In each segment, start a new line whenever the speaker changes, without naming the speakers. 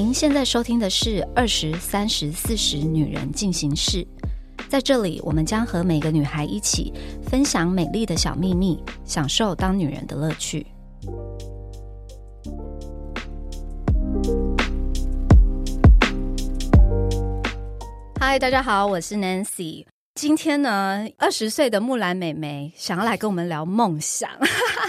您现在收听的是《二十三十四十女人进行式》，在这里，我们将和每个女孩一起分享美丽的小秘密，享受当女人的乐趣。嗨，大家好，我是 Nancy。今天呢，二十岁的木兰美眉想要来跟我们聊梦想。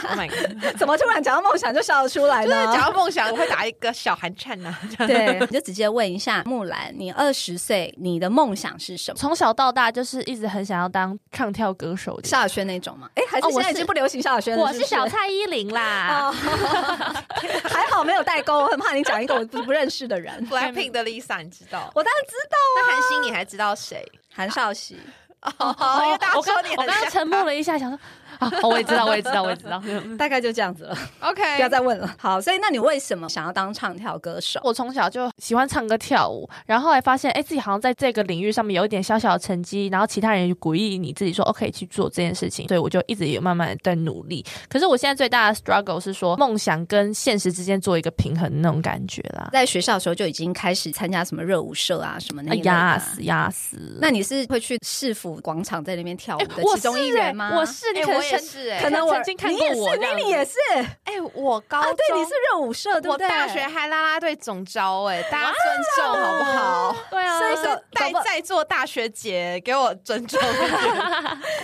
Oh my god！
怎么突然讲到梦想就笑得出来呢？
就是讲到梦想，我会打一个小寒颤呐。
对，你就直接问一下木兰，你二十岁，你的梦想是什么？
从小到大就是一直很想要当唱跳歌手的。
萧亚轩那种吗？哎，还是现在已经不流行萧亚轩了？
我是
不
小蔡依林啦，
哦，还好没有代沟，我很怕你讲一个我不不认识的人。
Blackpink 的 Lisa 你知道？
我当然知道
那韩星你还知道谁？
韩少喜，
哦，因为大家说你很
我刚刚沉默了一下，想说啊，哦我也知道，我也知道，我也知道。
大概就这样子了
，OK，
不要再问了。好，所以那你为什么想要当唱跳歌手？
我从小就喜欢唱歌跳舞，然后后来发现，哎，自己好像在这个领域上面有一点小小的成绩，然后其他人就鼓励你自己说，OK 去做这件事情，所以我就一直也慢慢的在努力。可是我现在最大的 struggle 是说，梦想跟现实之间做一个平衡那种感觉啦。
在学校的时候就已经开始参加什么热舞社啊，什么那
压死压死！
那你是会去市府广场在那边跳舞的其中一
是哎
员吗？
我是，你
哎我也
可能曾
是哎
可能我
曾经看过
你也是，
我
你也是
哎，我高
对，你是热舞社，对不对？
我大学还啦啦队总招哎，大家尊重好不好？
对啊，
所以
说在在座大学姐给我尊重。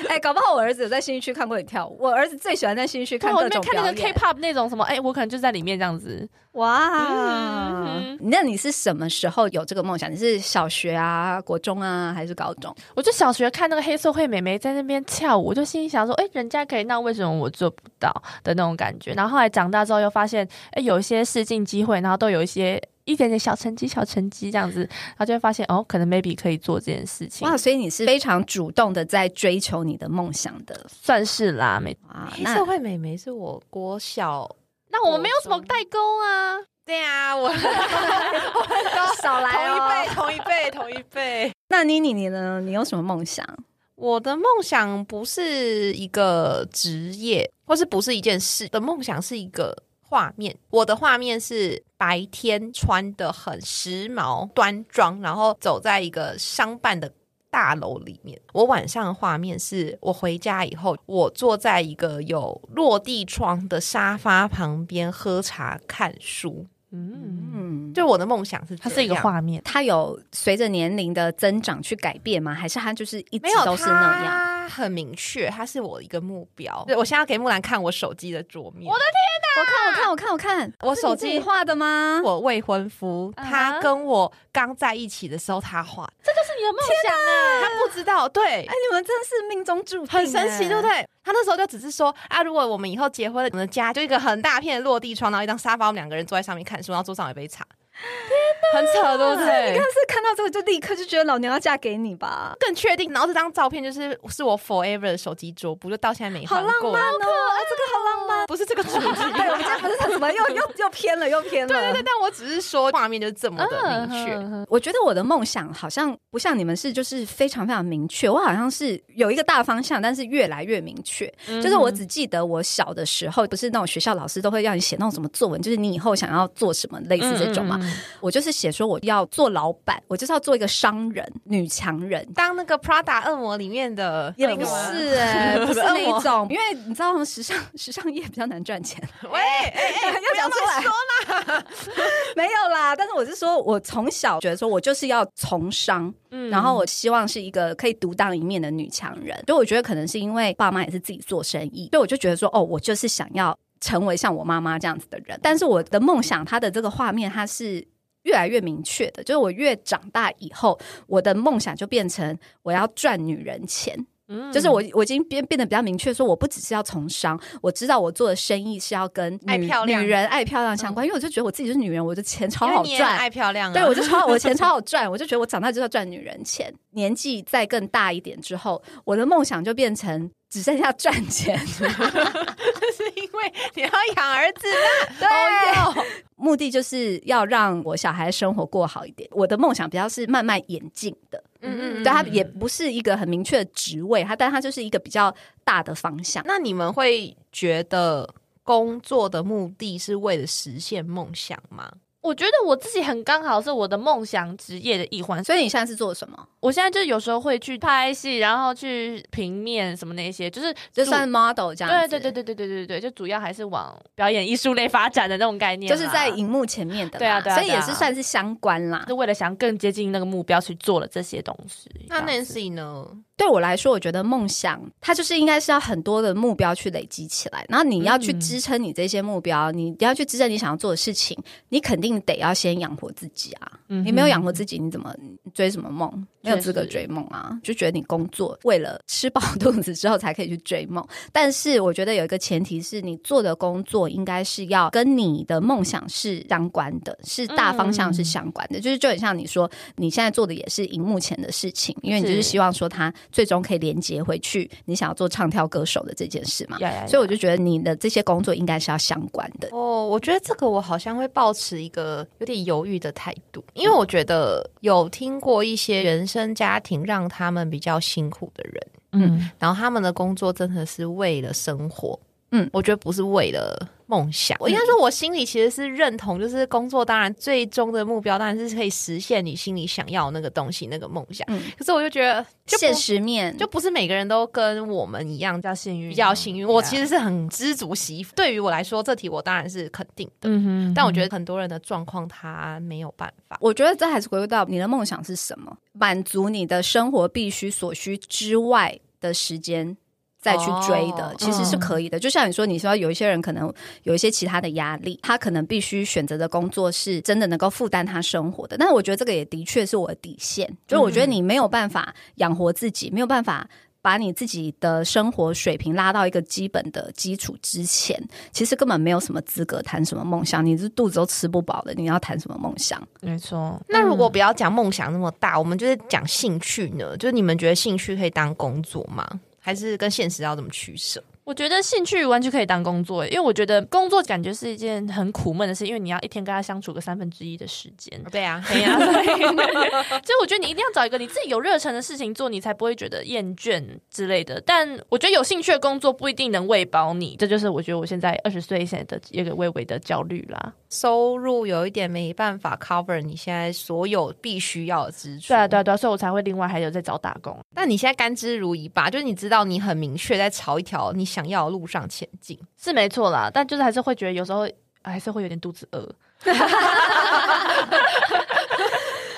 哎，搞不好我儿子有在新一区看过你跳舞。我儿子最喜欢在新一区看各种
那边看那个。K-pop 那种什么，哎，我可能就在里面这样子。
哇
嗯，
那你是什么时候有这个梦想？你是小学啊、国中啊，还是高中？
我就小学看那个黑社会美眉在那边跳舞，我就心里想说，哎，人家可以，那为什么我做不到的那种感觉？然后后来长大之后又发现，哎，有一些试镜机会，然后都有一些一点点小成绩、小成绩这样子，然后就会发现，哦，可能 maybe 可以做这件事情。
哇，所以你是非常主动的在追求你的梦想的
算是啦，没。
啊。那
黑社会美眉是我国小，
那我们没有什么代沟啊。
对啊，我
少来
同一
哦。
辈，同一辈，同一辈。
那妮妮你呢？你有什么梦想？
我的梦想不是一个职业，或是不是一件事的梦想，是一个画面。我的画面是白天穿的很时髦、端庄，然后走在一个商办的大楼里面。我晚上的画面是我回家以后，我坐在一个有落地窗的沙发旁边喝茶看书。
嗯，
嗯，
就我的梦想是
它是一个画面。
它有随着年龄的增长去改变吗？还是它就是一直都是那样？
它很明确，他是我一个目标。对我现在要给木兰看我手机的桌面。我的
我看，我看，我看，我看，
我手机
你画的吗？
我未婚夫，他跟我刚在一起的时候，他画，
这就是你的梦想啊！
他不知道，对
哎，，你们真是命中注定，
很神奇，对不
对？
对？他那时候就只是说啊，如果我们以后结婚了，我们的家就一个很大片的落地窗，然后一张沙发，我们两个人坐在上面看书，然后桌上有一杯茶，很扯，对不
你
对
看？是看到这个就立刻就觉得老娘要嫁给你吧？
更确定，然后这张照片就是是我 forever 的手机桌布，就到现在没
好
换过。
浪漫哦，哎，这个好浪漫。
不是这个主题，
对，我们家不是什么又又又偏了，又偏了。
对对对，但我只是说画面就是这么的明确。
嗯
我觉得我的梦想好像不像你们是就是非常非常明确，我好像是有一个大方向，但是越来越明确。就是我只记得我小的时候，不是那种学校老师都会让你写那种什么作文，就是你以后想要做什么，类似这种嘛。我就是写说我要做老板，我就是要做一个商人、女强人。
当那个 Prada 恶魔里面的
也不
那个
是哎、不是那种，因为你知道时尚时尚业比较难赚钱，
喂，哎哎，
要讲出来
说
没有啦。但是我是说，我从小觉得说我就是要从商，
嗯
然后我希望是一个可以独当一面的女强人，所以我觉得可能是因为爸妈也是自己做生意，所以我就觉得说，哦，我就是想要成为像我妈妈这样子的人。但是我的梦想，它的这个画面，它是。越来越明确的，就是我越长大以后，我的梦想就变成我要赚女人钱，
嗯。
就是我我已经变变得比较明确，说我不只是要从商，我知道我做的生意是要跟女
爱漂亮。
女人爱漂亮相关，因为我就觉得我自己是女人，我的钱超好赚，
爱漂亮啊，
对，我就超我的钱超好赚，我就觉得我长大就是要赚女人钱。年纪再更大一点之后，我的梦想就变成只剩下赚钱，
为你要养儿子啦。
对目的就是要让我小孩生活过好一点。我的梦想比较是慢慢演进的，
嗯嗯
对，他也不是一个很明确的职位，他但他就是一个比较大的方向。
那你们会觉得工作的目的是为了实现梦想吗？
我觉得我自己很刚好是我的梦想职业的一环，
所以你现在是做什么？
我现在就有时候会去拍戏，然后去平面什么那些，就是主
就算 model 这样子。
对对对对对对对对，就主要还是往表演艺术类发展的那种概念，
就是在荧幕前面的，
对啊对啊
所以也是算是相关啦
是。为了想更接近那个目标去做了这些东西。
那 Nancy 呢？
对我来说，我觉得梦想它就是应该是要很多的目标去累积起来，然后你要去
嗯
支撑你这些目标，你要去支撑你想要做的事情，你肯定得要先养活自己啊。
嗯
你没有养活自己，你怎么追什么梦？没有资格追梦啊！就觉得你工作为了吃饱肚子之后才可以去追梦，但是我觉得有一个前提是你做的工作应该是要跟你的梦想是相关的，是大方向是相关的。就是就很像你说你现在做的也是荧幕前的事情，因为你就是
是
希望说它最终可以连接回去你想要做唱跳歌手的这件事嘛。所以我就觉得你的这些工作应该是要相关的。
哦，我觉得这个我好像会保持一个有点犹豫的态度，因为我觉得有听过一些原生家庭让他们比较辛苦的人，
嗯。
然后他们的工作真的是为了生活，
嗯
我觉得不是为了梦想。我应该说，我心里其实是认同，就是工作当然最终的目标当然是可以实现你心里想要那个东西，那个梦想。
嗯
可是我就觉得，就不
现实面
就不是每个人都跟我们一样
比较幸运，
比较幸运。我其实是很知足惜福。对于我来说，这题我当然是肯定的。
嗯哼，
但我觉得很多人的状况他没有办法。
我觉得这还是回归到你的梦想是什么，满足你的生活必须所需之外的时间。再去追的、
哦
其实是可以的。就像你说，你说有一些人可能有一些其他的压力，他可能必须选择的工作是真的能够负担他生活的。但是我觉得这个也的确是我的底线，就是我觉得你没有办法养活自己，没有办法。把你自己的生活水平拉到一个基本的基础之前，其实根本没有什么资格谈什么梦想。你是肚子都吃不饱的，你要谈什么梦想？
没错。
那如果不要讲梦想那么大，我们就是讲兴趣呢？就是你们觉得兴趣可以当工作吗？还是跟现实要怎么取舍？
我觉得兴趣完全可以当工作，因为我觉得工作感觉是一件很苦闷的事，因为你要一天跟他相处个三分之一的时间。
对啊，
哎呀，所以所以我觉得你一定要找一个你自己有热忱的事情做，你才不会觉得厌倦之类的。但我觉得有兴趣的工作不一定能喂饱你，这就是我觉得我现在二十岁现在的一个微微的焦虑啦。
收入有一点没办法 cover 你现在所有必须要的支出。
对啊，对啊，对啊，所以我才会另外还有在找打工。
但你现在甘之如饴吧？就是你知道你很明确在朝一条你想要的路上前进。
是没错啦，但就是还是会觉得有时候还是会有点肚子饿。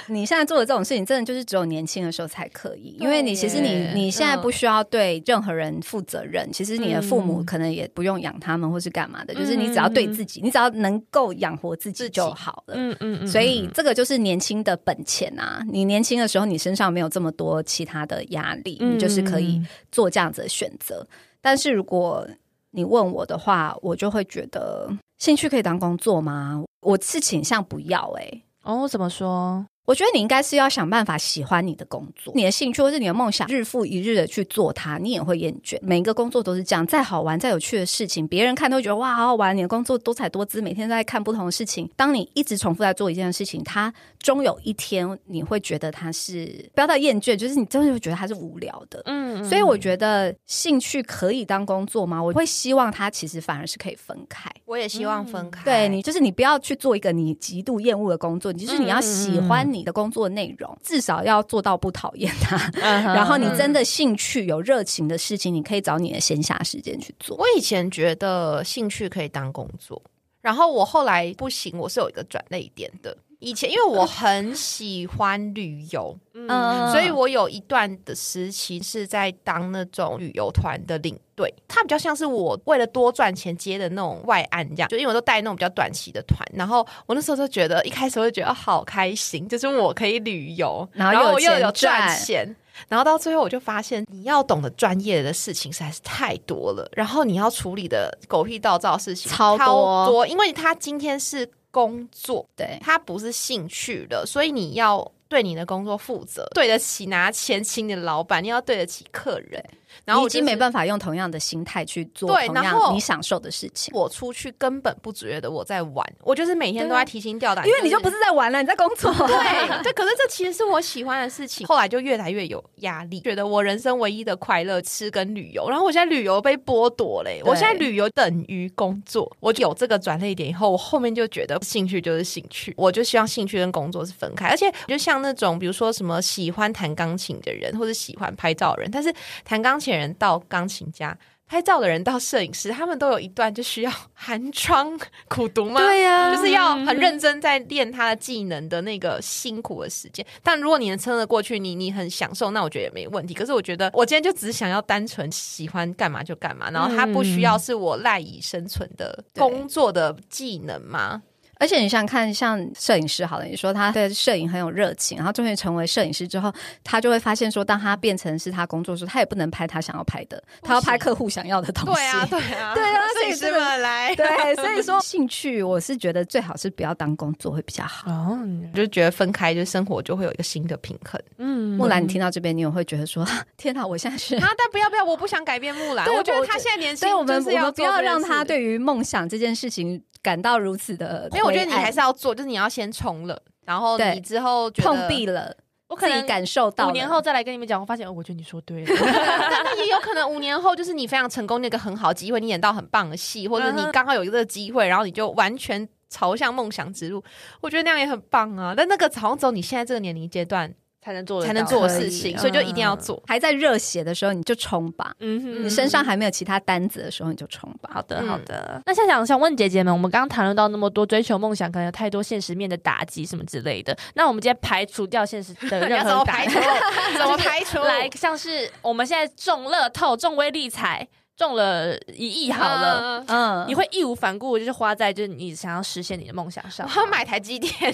你现在做的这种事情，真的就是只有年轻的时候才可以，因为你其实你你现在不需要对任何人负责任，其实你的父母
嗯
可能也不用养他们或是干嘛的，就是
嗯
你只要对自己，你只要能够养活自己就好了。
嗯嗯嗯
所以这个就是年轻的本钱啊！你年轻的时候，你身上没有这么多其他的压力，
嗯
你就是可以做这样子的选择。但是如果你问我的话，我就会觉得兴趣可以当工作吗？我是倾向不要哎、欸
哦，怎么说？
我觉得你应该是要想办法喜欢你的工作，你的兴趣或是你的梦想，日复一日的去做它，你也会厌倦。每一个工作都是这样，再好玩、再有趣的事情，别人看都会觉得哇好好玩。你的工作多彩多姿，每天都在看不同的事情。当你一直重复在做一件事情，它终有一天你会觉得它是不要到厌倦，就是你真的会觉得它是无聊的。
嗯，
所以我觉得兴趣可以当工作吗？我会希望它其实反而是可以分开。
我也希望分开。
对你，就是你不要去做一个你极度厌恶的工作，你就是你要喜欢你的工作内容，至少要做到不讨厌它。
嗯
然后你真的兴趣有热情的事情，你可以找你的闲暇时间去做。
我以前觉得兴趣可以当工作，然后我后来不行，我是有一个转类点的。以前因为我很喜欢旅游，
嗯
所以我有一段的时期是在当那种旅游团的领队，他比较像是我为了多赚钱接的那种外案这样，就因为我都带那种比较短期的团，然后我那时候就觉得一开始我就觉得好开心，就是我可以旅游，
然后又有
我又有
赚
赚钱。然后到最后，我就发现你要懂得专业的事情实在是太多了，然后你要处理的狗屁倒灶的事情
超多
多，因为他今天是工作，
对，
它不是兴趣的，所以你要对你的工作负责，对得起拿钱请你的老板，你要对得起客人。然后我就是
已经没办法用同样的心态去做同
对然后
样你享受的事情，
我出去根本不觉得我在玩，我就是每天都在提心吊胆，
因为你就不是在玩了，你在工作。
对对，可是这其实是我喜欢的事情。后来就越来越有压力，觉得我人生唯一的快乐吃跟旅游，然后我现在旅游被剥夺嘞、
对
我现在旅游等于工作。我有这个转捩点以后，我后面就觉得兴趣就是兴趣，我就希望兴趣跟工作是分开。而且就像那种比如说什么喜欢弹钢琴的人，或者喜欢拍照的人，但是弹钢琴的人到钢琴家。拍照的人到摄影师，他们都有一段就需要寒窗 苦读吗？
对呀
就是要很认真在练他的技能的那个辛苦的时间。但如果你能撑得过去，你你很享受，那我觉得也没问题。可是我觉得我今天就只想要单纯喜欢干嘛就干嘛，然后他不需要是我赖以生存的工作的技能吗？
而且你想想看，像摄影师好了，你说他对摄影很有热情，然后终于成为摄影师之后，他就会发现说，当他变成是他工作的时候，他也不能拍他想要拍的，他要拍客户想要的东西。
对啊，对啊，
对啊
摄影师们来。
对，所以说兴趣，我是觉得最好是不要当工作会比较好。
哦，
我就觉得分开，就生活就会有一个新的平衡
嗯
木兰，你听到这边，你也会觉得说，啊天哪，我现在是。
啊！但不要不要，我不想改变木兰，
对
我觉得他现在年轻
所以我们不要让他对于梦想这件事情感到如此的，
因为我觉得你还是要做，就是你要先冲了，然后你之后
碰壁了，
我可能
感受到
五年后再来跟你们讲，我发现，哦，我觉得你说对了。
但那也有可能五年后就是你非常成功，那个很好机会，你演到很棒的戏，或者你刚好有一个机会，然后你就完全朝向梦想之路，我觉得那样也很棒啊。但那个好像只有你现在这个年龄阶段
才能做
才能做的事情，所以就一定要做。
还在热血的时候你就冲吧，
嗯哼
你身上还没有其他单子的时候你就冲吧。
好的，
嗯
好的。那想想想问姐姐们，我们刚刚谈论到那么多追求梦想，可能有太多现实面的打击什么之类的。那我们今天排除掉现实的任
要怎
何打击
么排除？，怎么排除？
来像是我们现在中乐透、中微利彩中了一亿好了。
嗯，
嗯
你会义无反顾就是花在就是你想要实现你的梦想上吗，
我要买台积电。
钱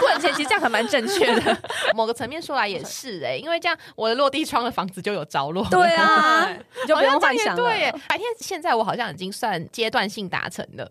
滚钱，其实这样还蛮正确的。
某个层面说来也是哎、因为这样我的落地窗的房子就有着落。
对啊，你就不用幻想了。
对耶，白天现在我好像已经算阶段性达成了，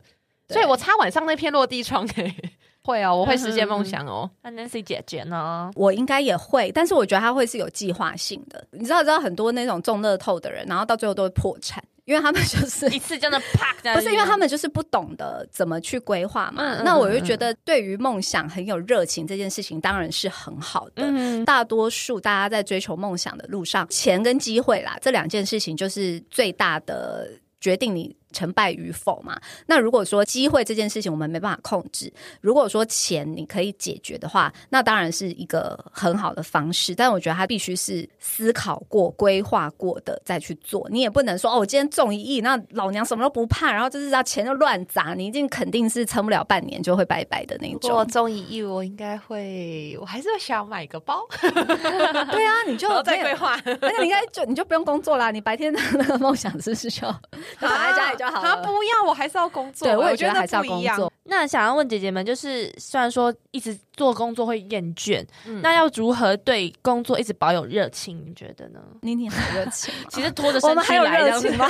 对
所以我擦晚上那片落地窗哎、会哦，我会实现梦想哦。
那 Nancy 姐姐呢？
我应该也会，但是我觉得她会是有计划性的。你知道，知道很多那种中乐透的人，然后到最后都会破产，因为他们就是
一次真的啪，
不是因为他们就是不懂得怎么去规划嘛。那我就觉得，对于梦想很有热情这件事情，当然是很好的。
嗯
大多数大家在追求梦想的路上，钱跟机会啦，这两件事情就是最大的决定你成败与否嘛。那如果说机会这件事情我们没办法控制，如果说钱你可以解决的话，那当然是一个很好的方式。但我觉得它必须是思考过、规划过的再去做。你也不能说哦，我今天中一亿，那老娘什么都不怕，然后就是要钱就乱砸，你一定肯定是撑不了半年就会拜拜的那种。我。
中一亿，我应该会，我还是会想买个包，
对啊，你就
再规划。
而且你应该就你就不用工作啦，你白天的那个梦想是不是就就躺在家里就好
啊，
了？
不要，我还是要工作。
对，我也
我
觉得还是要
不一样。
工作。
那想要问姐姐们，就是虽然说一直做工作会厌倦，
嗯
那要如何对工作一直保有热情？你觉得呢？
妮妮很热情？
其实拖着身躯
们还有热
来这样子
情吗？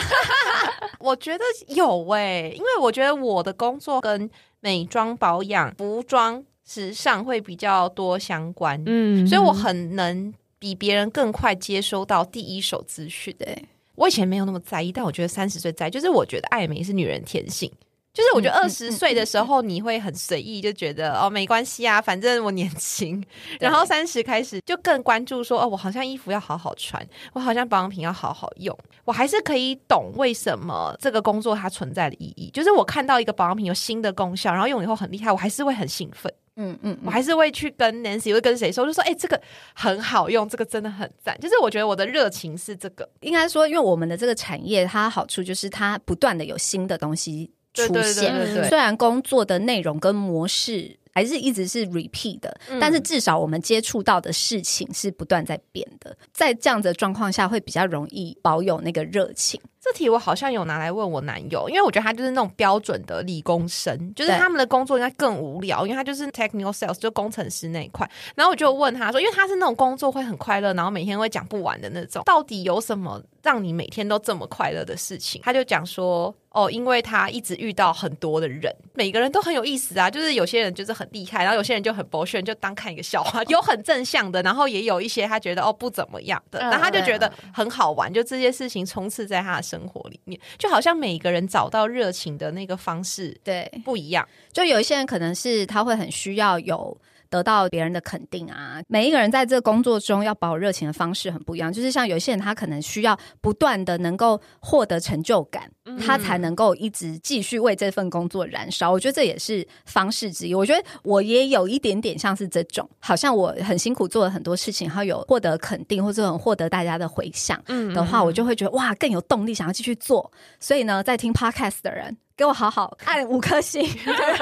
我觉得有诶、因为我觉得我的工作跟美妆保养、服装、时尚会比较多相关，
嗯
所以我很能比别人更快接收到第一手资讯。
对，
我以前没有那么在意，但我觉得三十岁在意，就是我觉得爱美是女人天性。就是我觉得二十岁的时候你会很随意，就觉得哦没关系啊，反正我年轻。然后三十开始就更关注说哦，我好像衣服要好好穿，我好像保养品要好好用。我还是可以懂为什么这个工作它存在的意义。就是我看到一个保养品有新的功效，然后用了以后很厉害，我还是会很兴奋。
嗯嗯，
我还是会去跟 Nancy 会跟谁说，就说哎、这个很好用，这个真的很赞。就是我觉得我的热情是这个，
应该说，因为我们的这个产业，它好处就是它不断的有新的东西出现。虽然工作的内容跟模式还是一直是 repeat 的，
嗯
但是至少我们接触到的事情是不断在变的。在这样的状况下，会比较容易保有那个热情。
这题我好像有拿来问我男友，因为我觉得他就是那种标准的理工生，就是他们的工作应该更无聊，因为他就是 technical sales，就工程师那一块。然后我就问他说，因为他是那种工作会很快乐，然后每天会讲不完的那种，到底有什么让你每天都这么快乐的事情？他就讲说，哦，因为他一直遇到很多的人，每个人都很有意思啊。就是有些人就是很厉害，然后有些人就很 bullshit，就当看一个笑话。有很正向的，然后也有一些他觉得哦不怎么样的，
嗯
然后他就觉得很好玩。就这些事情充斥在他的生活里面，就好像每个人找到热情的那个方式
对，
不一样。
就有一些人可能是他会很需要有。得到别人的肯定啊！每一个人在这个工作中要保热情的方式很不一样。就是像有些人，他可能需要不断的能够获得成就感，他才能够一直继续为这份工作燃烧。我觉得这也是方式之一。我觉得我也有一点点像是这种，好像我很辛苦做了很多事情，然后有获得肯定或者很获得大家的回响
嗯
的话，我就会觉得哇，更有动力想要继续做。所以呢，在听 podcast 的人。给我好好按五颗星，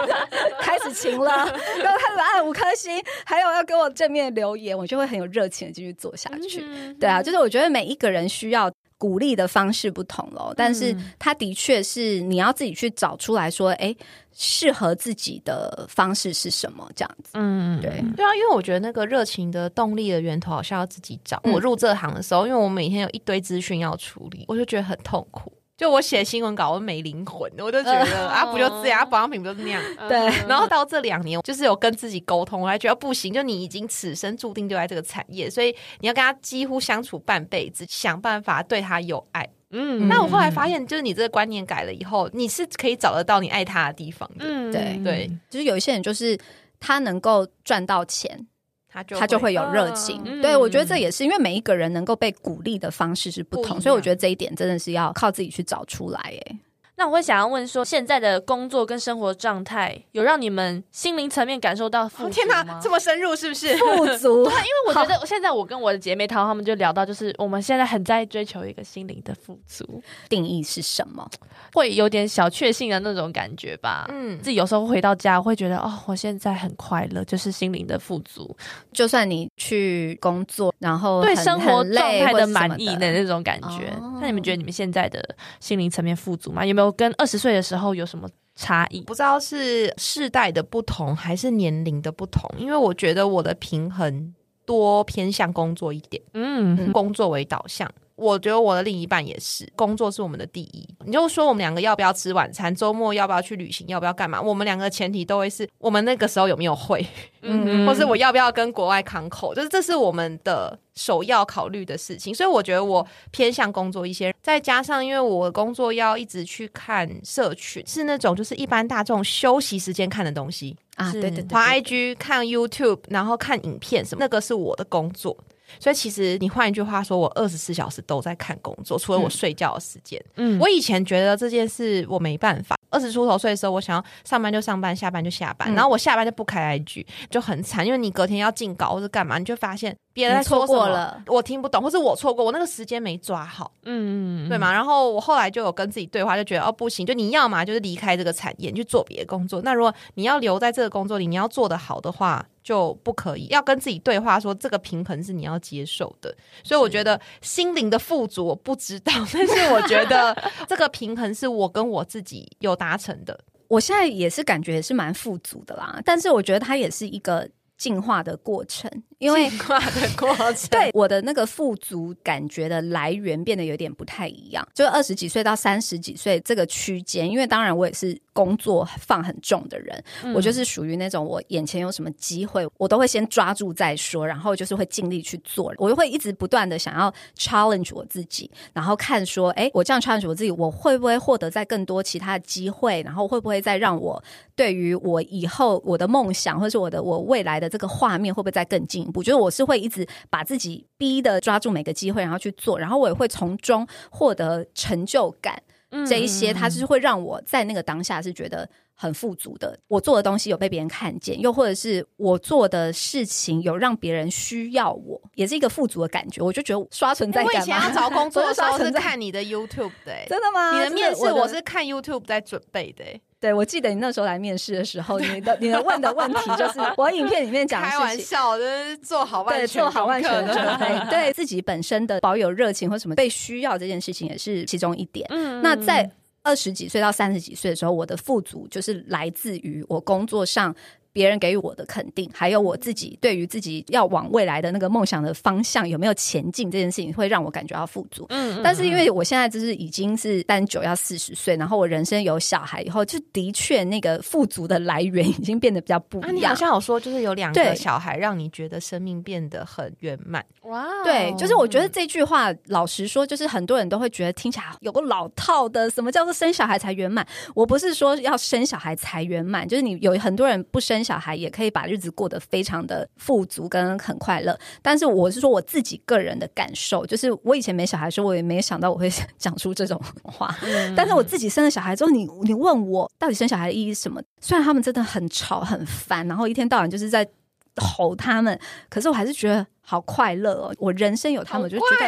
开始晴了，给我开始按五颗星，还有要给我正面留言，我就会很有热情的继续做下去。
嗯
对啊，就是我觉得每一个人需要鼓励的方式不同咯，但是他的确是你要自己去找出来说，哎，适合自己的方式是什么？这样子，
嗯，
对，
对啊，因为我觉得那个热情的动力的源头好像要自己找。
嗯
我入这行的时候，因为我每天有一堆资讯要处理，我就觉得很痛苦。就我写新闻稿，我没灵魂，我就觉得、啊，不就这样，啊保养品不就是那样。
嗯
对
然后到这两年，就是有跟自己沟通，我还觉得不行，就你已经此生注定就在这个产业，所以你要跟他几乎相处半辈子，想办法对他有爱。
嗯
那我后来发现，就是你这个观念改了以后，你是可以找得到你爱他的地方的。
嗯
对
对，
就是有一些人就是他能够赚到钱，
他就
他就会有热情。
嗯
对，我觉得这也是因为每一个人能够被鼓励的方式是不同，
不
所以我觉得这一点真的是要靠自己去找出来。哎，
那我会想要问说，现在的工作跟生活状态有让你们心灵层面感受到富足
哦天哪，这么深入是不是？
富足对，
因为我觉得现在我跟我的姐妹淘她们就聊到，就是我们现在很在追求一个心灵的富足，
定义是什么？
会有点小确幸的那种感觉吧。
嗯，
自己有时候回到家，我会觉得哦，我现在很快乐，就是心灵的富足，
就算你去工作，然后
对生活状态的满意的那种感觉。
哦
那你们觉得你们现在的心灵层面富足吗？有没有跟二十岁的时候有什么差异？
不知道是世代的不同还是年龄的不同，因为我觉得我的平衡多偏向工作一点，
嗯
工作为导向。我觉得我的另一半也是，工作是我们的第一。你就说我们两个要不要吃晚餐，周末要不要去旅行，要不要干嘛？我们两个前提都会是我们那个时候有没有会，
嗯
或是我要不要跟国外康口，就是这是我们的首要考虑的事情。所以我觉得我偏向工作一些，再加上因为我的工作要一直去看社群，是那种就是一般大众休息时间看的东西，
啊，
是
对对对，
滑
对
IG、看 YouTube，然后看影片什么，那个是我的工作。所以其实你换一句话说，我二十四小时都在看工作，除了我睡觉的时间。
嗯
我以前觉得这件事我没办法，二十出头岁的时候，我想要上班就上班，下班就下班，
嗯
然后我下班就不开 IG，就很惨，因为你隔天要进稿或者干嘛，你就发现别人在
错
说什么
过了
我听不懂，或是我错过，我那个时间没抓好。
嗯嗯
对？嘛？然后我后来就有跟自己对话，就觉得哦不行，就你要嘛就是离开这个产业，你去做别的工作。那如果你要留在这个工作里，你要做得好的话，就不可以。要跟自己对话，说这个平衡是你要接受的。所以我觉得心灵的富足我不知道，但是我觉得 这个平衡是我跟我自己有达成的。
我现在也是感觉也是蛮富足的啦，但是我觉得它也是一个进化的过程，因为
进化的过程，
对我的那个富足感觉的来源变得有点不太一样，就二十几岁到三十几岁这个区间，因为当然我也是工作放很重的人，
嗯。
我就是属于那种我眼前有什么机会，我都会先抓住再说，然后就是会尽力去做，我就会一直不断的想要 challenge 我自己，然后看说，哎，我这样 challenge 我自己，我会不会获得在更多其他的机会，然后会不会再让我对于我以后我的梦想，或者是我的我未来的这个画面，会不会再更进一步？就是我是会一直把自己逼的抓住每个机会，然后去做，然后我也会从中获得成就感。
嗯
这一些，它是会让我在那个当下是觉得很富足的。我做的东西有被别人看见，又或者是我做的事情有让别人需要我，也是一个富足的感觉。我就觉得刷存在感
我以。前要找工作的时候 是看你的 YouTube 的、欸。
真的吗？
你的面试我是看 YouTube 在准备的、欸，
对，我记得你那时候来面试的时候，你的你的问的问题就是我影片里面讲的
开
事情。
玩笑，就是做好万
对，
全
做好万全准备，对自己本身的保有热情或什么被需要这件事情也是其中一点。
嗯
那在二十几岁到三十几岁的时候，我的富足就是来自于我工作上别人给予我的肯定，还有我自己对于自己要往未来的那个梦想的方向有没有前进这件事情，会让我感觉到富足。
嗯
但是因为我现在就是已经是三九要四十岁，然后我人生有小孩以后，就的确那个富足的来源已经变得比较不
啊，你好
一样。
像有说，就是有两个小孩，让你觉得生命变得很圆满。
哇哦，
对，就是我觉得这句话，老实说，就是很多人都会觉得听起来有个老套的，什么叫做生小孩才圆满？我不是说要生小孩才圆满，就是你有很多人不生小孩也可以把日子过得非常的富足跟很快乐。但是我是说我自己个人的感受，就是我以前没小孩的时候，我也没想到我会 讲出这种话。但是我自己生了小孩之后，你你问我到底生小孩的意义是什么？虽然他们真的很吵很烦，然后一天到晚就是在吼他们，可是我还是觉得好快乐哦。我人生有他们，我就觉得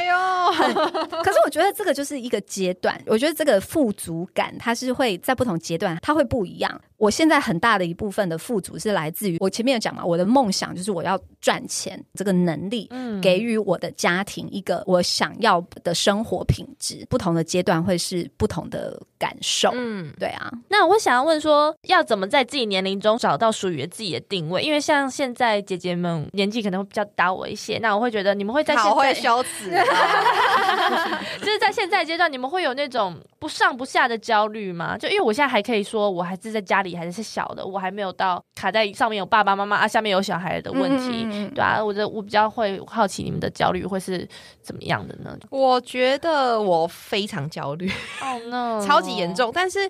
可是我觉得这个就是一个阶段，我觉得这个富足感它是会在不同阶段它会不一样。我现在很大的一部分的富足是来自于我前面有讲嘛，我的梦想就是我要赚钱这个能力，
嗯
给予我的家庭一个我想要的生活品质。不同的阶段会是不同的感受，
嗯，
对啊，
那我想要问说，要怎么在自己年龄中找到属于自己的定位？因为像现在姐姐们年纪可能会比较大我一些，那我会觉得你们会在现
好会
在，
修辞啊，
就是在现在阶段，你们会有那种不上不下的焦虑吗？就因为我现在还可以说，我还是在家里还是小的，我还没有到卡在上面有爸爸妈妈啊，下面有小孩的问题。对啊，我觉得我比较会好奇你们的焦虑会是怎么样的呢？
我觉得我非常焦虑，
哦、no，
超级严。重，但是。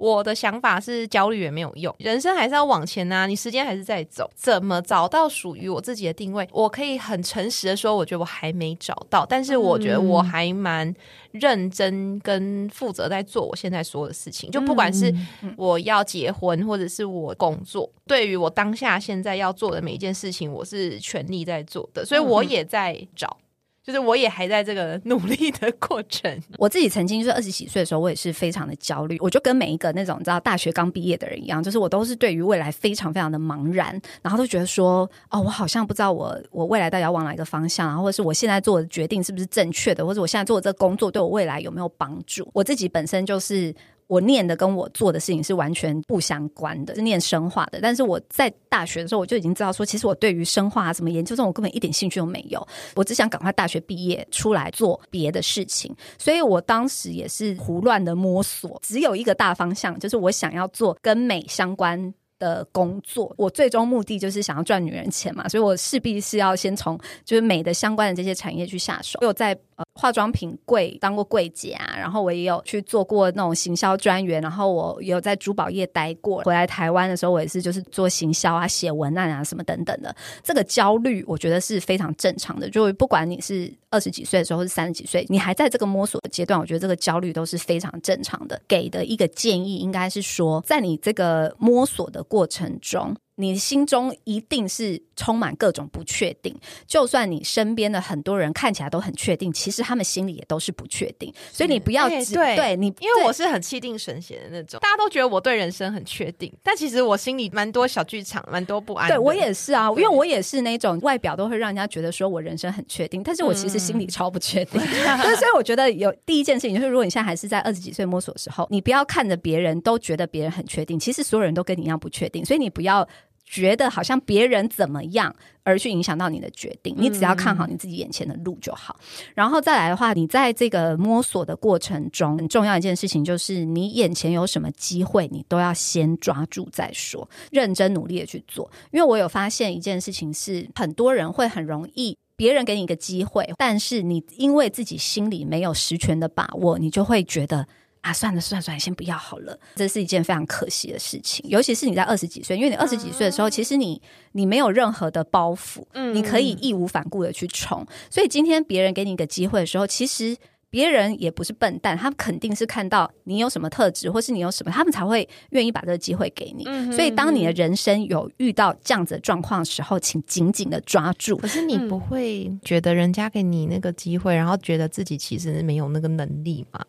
我的想法是焦虑也没有用，人生还是要往前啊，你时间还是在走。怎么找到属于我自己的定位？我可以很诚实的说，我觉得我还没找到，但是我觉得我还蛮认真跟负责在做我现在所有的事情。就不管是我要结婚，或者是我工作，对于我当下现在要做的每一件事情，我是全力在做的，所以我也在找。就是我也还在这个努力的过程，
我自己曾经就是二十几岁的时候，我也是非常的焦虑。我就跟每一个那种你知道大学刚毕业的人一样，就是我都是对于未来非常非常的茫然，然后都觉得说，哦，我好像不知道我我未来到底要往哪个方向，然后或者是我现在做的决定是不是正确的，或者我现在做的这个工作对我未来有没有帮助。我自己本身就是。我念的跟我做的事情是完全不相关的，是念生化的。但是我在大学的时候，我就已经知道说，其实我对于生化、什么研究这种，我根本一点兴趣都没有。我只想赶快大学毕业出来做别的事情。所以我当时也是胡乱的摸索，只有一个大方向，就是我想要做跟美相关。的工作，我最终目的就是想要赚女人钱嘛，所以我势必是要先从就是美的相关的这些产业去下手。我有在呃化妆品柜当过柜姐啊，然后我也有去做过那种行销专员，然后我也有在珠宝业待过。回来台湾的时候，我也是就是做行销啊、写文案啊什么等等的。这个焦虑，我觉得是非常正常的。就不管你是二十几岁的时候，是三十几岁，你还在这个摸索的阶段，我觉得这个焦虑都是非常正常的。给的一个建议应该是说，在你这个摸索的过程中，你心中一定是充满各种不确定。就算你身边的很多人看起来都很确定，其实他们心里也都是不确定。所以你不要只
哎对
对你，
因为我是很气定神闲的那种，大家都觉得我对人生很确定，但其实我心里蛮多小剧场，蛮多不安的。
对我也是啊，因为我也是那种外表都会让人家觉得说我人生很确定，但是我其实心里超不确定。所 以所以我觉得有第一件事情就是，如果你现在还是在二十几岁摸索的时候，你不要看着别人都觉得别人很确定，其实所有人都跟你一样不确定，所以你不要。觉得好像别人怎么样而去影响到你的决定，你只要看好你自己眼前的路就好。然后再来的话，你在这个摸索的过程中，很重要一件事情就是你眼前有什么机会，你都要先抓住再说，认真努力的去做。因为我有发现一件事情是，很多人会很容易。别人给你一个机会，但是你因为自己心里没有实权的把握，你就会觉得啊，算了算了算了，先不要好了。这是一件非常可惜的事情，尤其是你在二十几岁，因为你二十几岁的时候，其实你你没有任何的包袱，
嗯
你可以义无反顾的去冲。所以今天别人给你一个机会的时候，其实。别人也不是笨蛋，他们肯定是看到你有什么特质，或是你有什么，他们才会愿意把这个机会给你。
嗯
所以，当你的人生有遇到这样子的状况的时候，请紧紧的抓住。
可是你不会觉得人家给你那个机会，然后觉得自己其实没有那个能力吗？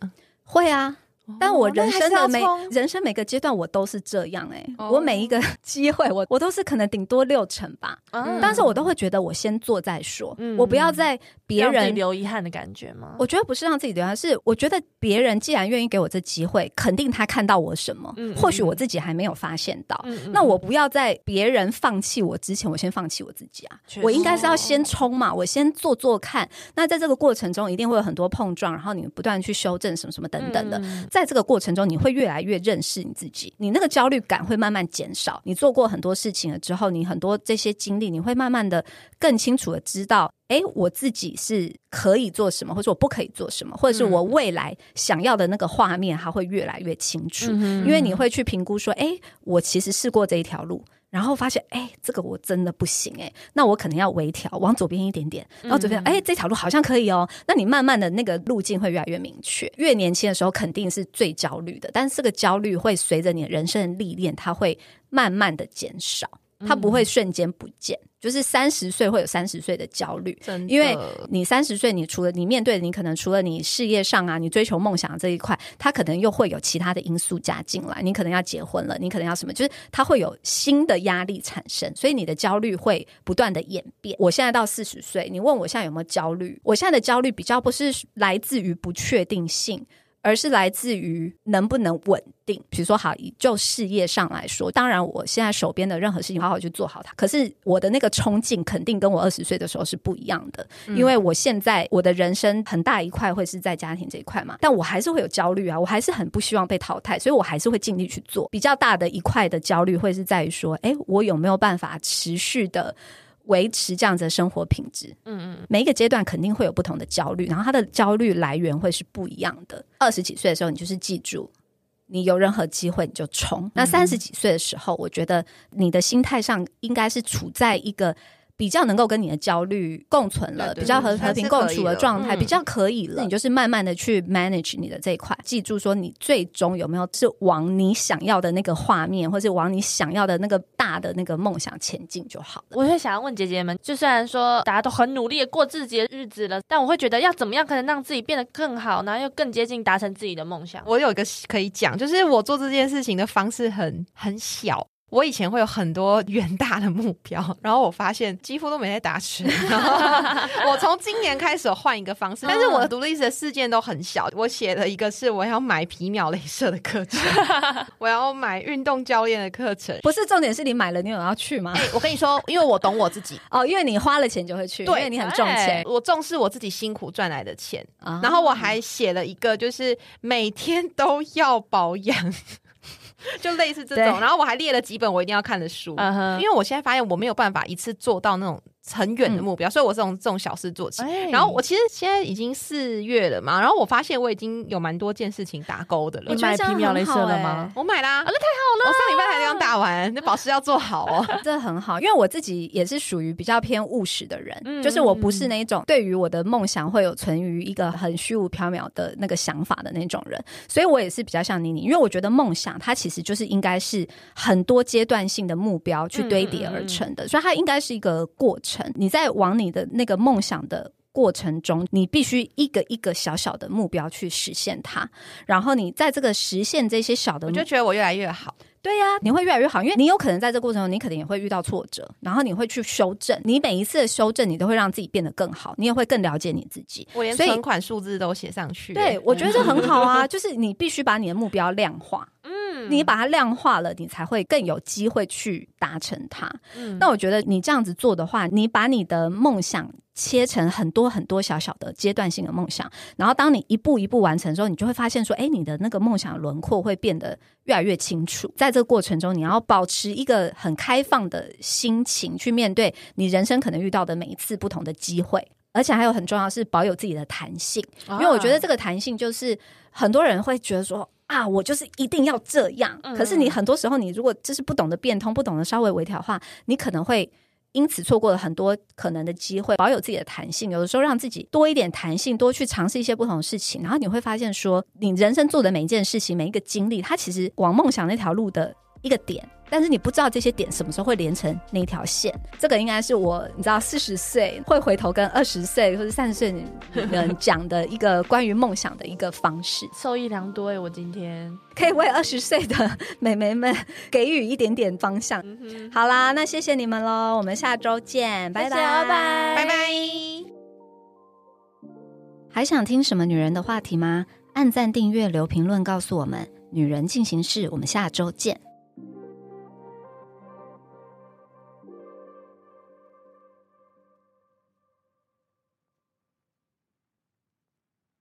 会啊，但我人生的每人生每个阶段我都是这样哎、
哦
我每一个 机会我我都是可能顶多六成吧，
嗯
但是我都会觉得我先做再说，
嗯
我不要在别人。
留遗憾的感觉吗？
我觉得不是让自己留憾，是我觉得别人既然愿意给我这机会，肯定他看到我什么，或许我自己还没有发现到。那我不要在别人放弃我之前，我先放弃我自己啊我应该是要先冲嘛，我先做做看。那在这个过程中，一定会有很多碰撞，然后你不断去修正什么什么等等的。
嗯
在这个过程中，你会越来越认识你自己，你那个焦虑感会慢慢减少。你做过很多事情了之后，你很多这些经历，你会慢慢的更清楚的知道，诶，我自己是可以做什么，或者我不可以做什么，或者是我未来想要的那个画面，它会越来越清楚。
嗯
因为你会去评估说，诶，我其实试过这一条路。然后发现，哎，这个我真的不行，哎，那我可能要微调，往左边一点点，然后左边，诶，这条路好像可以哦。那你慢慢的那个路径会越来越明确。越年轻的时候肯定是最焦虑的，但是这个焦虑会随着你的人生的历练，它会慢慢的减少，它不会瞬间不见。就是三十岁会有三十岁的焦虑，因为你三十岁，你除了你面对的，你可能除了你事业上啊，你追求梦想这一块，它可能又会有其他的因素加进来。你可能要结婚了，你可能要什么，就是它会有新的压力产生，所以你的焦虑会不断的演变。我现在到四十岁，你问我现在有没有焦虑？我现在的焦虑比较不是来自于不确定性。而是来自于能不能稳定。比如说，好，就事业上来说，当然我现在手边的任何事情好好去做好它。可是我的那个冲劲肯定跟我二十岁的时候是不一样的，因为我现在我的人生很大一块会是在家庭这一块嘛，但我还是会有焦虑啊，我还是很不希望被淘汰，所以我还是会尽力去做。比较大的一块的焦虑会是在于说，诶，我有没有办法持续的。维持这样子的生活品质，
嗯嗯
每一个阶段肯定会有不同的焦虑，然后他的焦虑来源会是不一样的。二十几岁的时候，你就是记住，你有任何机会你就冲。那三十几岁的时候，我觉得你的心态上应该是处在一个。比较能够跟你的焦虑共存了，比较和和平共处的状态，
嗯
比较可以了。你就是慢慢的去 manage 你的这一块，记住说你最终有没有是往你想要的那个画面，或是往你想要的那个大的那个梦想前进就好了。
我会想要问姐姐们，就虽然说大家都很努力的过自己的日子了，但我会觉得要怎么样可能让自己变得更好，然后又更接近达成自己的梦想。
我有一个可以讲，就是我做这件事情的方式很很小。我以前会有很多 远大的目标，然后我发现几乎都没在达成。然后 我从今年开始有换一个方式，但是我的独立式的事件都很小。我写了一个是我要买皮秒镭射的课程，我要买运动教练的课程。
不是重点是你买了，你有要去吗？
哎、我跟你说，因为我懂我自己，
哦，因为你花了钱就会去，因为你很重钱。
我重视我自己辛苦赚来的钱。
啊
然后我还写了一个，就是每天都要保养，就类似这种。然后我还列了几本我一定要看的书，因为我现在发现我没有办法一次做到那种很远的目标，所以我是从这种小事做起。
哎
然后我其实现在已经四月了嘛，然后我发现我已经有蛮多件事情打勾的了
你。买皮秒镭射了吗？
我买啦，那太好了！我上礼拜才刚打完，那保湿要做好哦。
这很好，因为我自己也是属于比较偏务实的人，
嗯
就是我不是那种对于我的梦想会有存于一个很虚无缥缈的那个想法的那种人，所以我也是比较像妮妮，因为我觉得梦想它其实就是应该是很多阶段性的目标去堆叠而成的，所以它应该是一个过程，你在往你的那个梦想的。过程中，你必须一个一个小小的目标去实现它，然后你在这个实现这些小的目
我就觉得我越来越好。
对呀、你会越来越好，因为你有可能在这过程中，你可能也会遇到挫折，然后你会去修正。你每一次的修正，你都会让自己变得更好，你也会更了解你自己。
我连存款数字都写上去。
对，我觉得这很好啊，就是你必须把你的目标量化，
嗯
你把它量化了，你才会更有机会去达成它。
嗯
那我觉得你这样子做的话，你把你的梦想切成很多很多小小的阶段性的梦想，然后当你一步一步完成的时候，你就会发现说，哎，你的那个梦想轮廓会变得越来越清楚。在这个过程中，你要保持一个很开放的心情去面对你人生可能遇到的每一次不同的机会。而且还有很重要是保有自己的弹性，因为我觉得这个弹性就是很多人会觉得说啊，我就是一定要这样。
嗯
可是你很多时候，你如果就是不懂得变通，不懂得稍微微调的话，你可能会。因此错过了很多可能的机会，保有自己的弹性，有的时候让自己多一点弹性，多去尝试一些不同的事情，然后你会发现说，你人生做的每一件事情，每一个经历，它其实往梦想那条路的一个点。但是你不知道这些点什么时候会连成那条线，这个应该是我你知道四十岁会回头跟二十岁或者三十岁人讲的一个关于梦想的一个方式，
受益良多哎！我今天
可以为二十岁的美眉们给予一点点方向。好啦，那谢谢你们喽，我们下周见，拜拜
拜拜
拜拜。
还想听什么女人的话题吗？按赞、订阅、留评论，告诉我们。女人进行式，我们下周见。